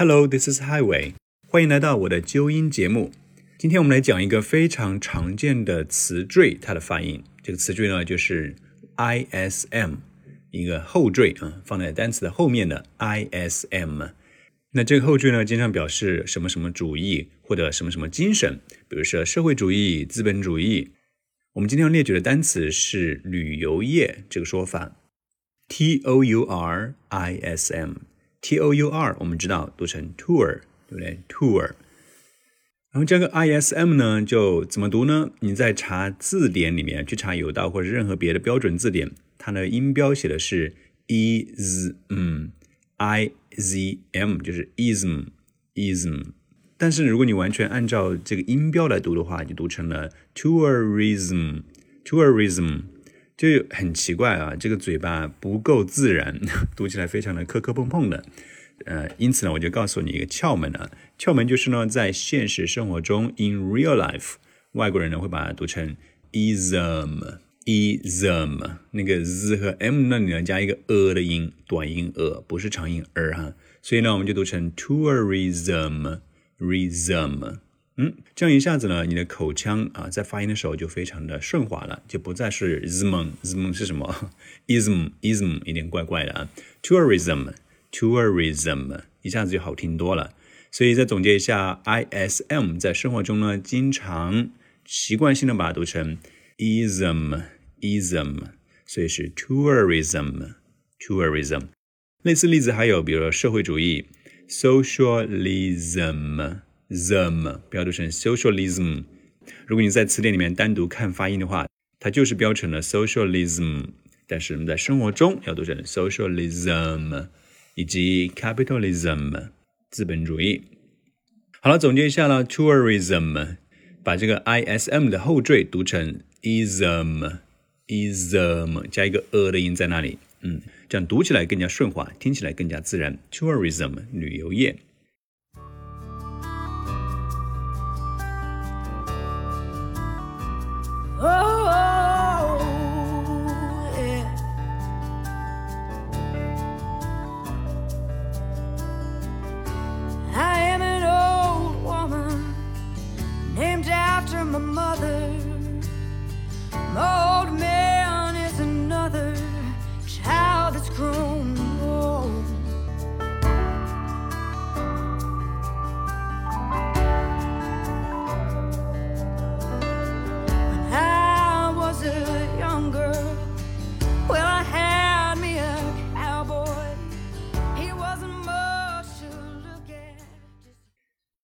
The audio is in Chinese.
Hello, this is Highway。欢迎来到我的纠音节目。今天我们来讲一个非常常见的词缀，它的发音。这个词缀呢，就是 ism，一个后缀啊，放在单词的后面的 ism。那这个后缀呢，经常表示什么什么主义或者什么什么精神，比如说社会主义、资本主义。我们今天要列举的单词是旅游业这个说法，tourism，t o u r 我们知道读成 tour，对不对？tour。然后这个 i s m 呢，就怎么读呢？你在查字典里面去查有道或者任何别的标准字典，它的音标写的是 i z m，i z m 就是 ism，ism。但是如果你完全按照这个音标来读的话，就读成了 tourism，tourism，就很奇怪啊，这个嘴巴不够自然，读起来非常的磕磕碰碰的。呃，因此呢，我就告诉你一个窍门啊，窍门就是呢，在现实生活中，in real life，外国人呢会把它读成 ism，ism，那个 z 和 m 那里呢加一个 a 的音，短音 a，不是长音 er 哈，所以呢，我们就读成 tourism。嗯，这样一下子呢，你的口腔啊，在发音的时候就非常的顺滑了，就不再是 ism，ism 是什么？ism，ism 有点怪怪的啊。tourism，tourism 一下子就好听多了。所以再总结一下，ism 在生活中呢，经常习惯性的把它读成 ism，ism，所以是 tourism，tourism。类似例子还有，比如说社会主义 socialism。Them 标读成 socialism。如果你在词典里面单独看发音的话，它就是标成了 socialism。但是我们在生活中要读成 socialism，以及 capitalism 资本主义。好了，总结一下了，tourism 把这个 ism 的后缀读成 ism，ism 加一个 a 的音在那里，嗯。这样读起来更加顺滑，听起来更加自然。Tourism 旅游业。after my mother, my old man.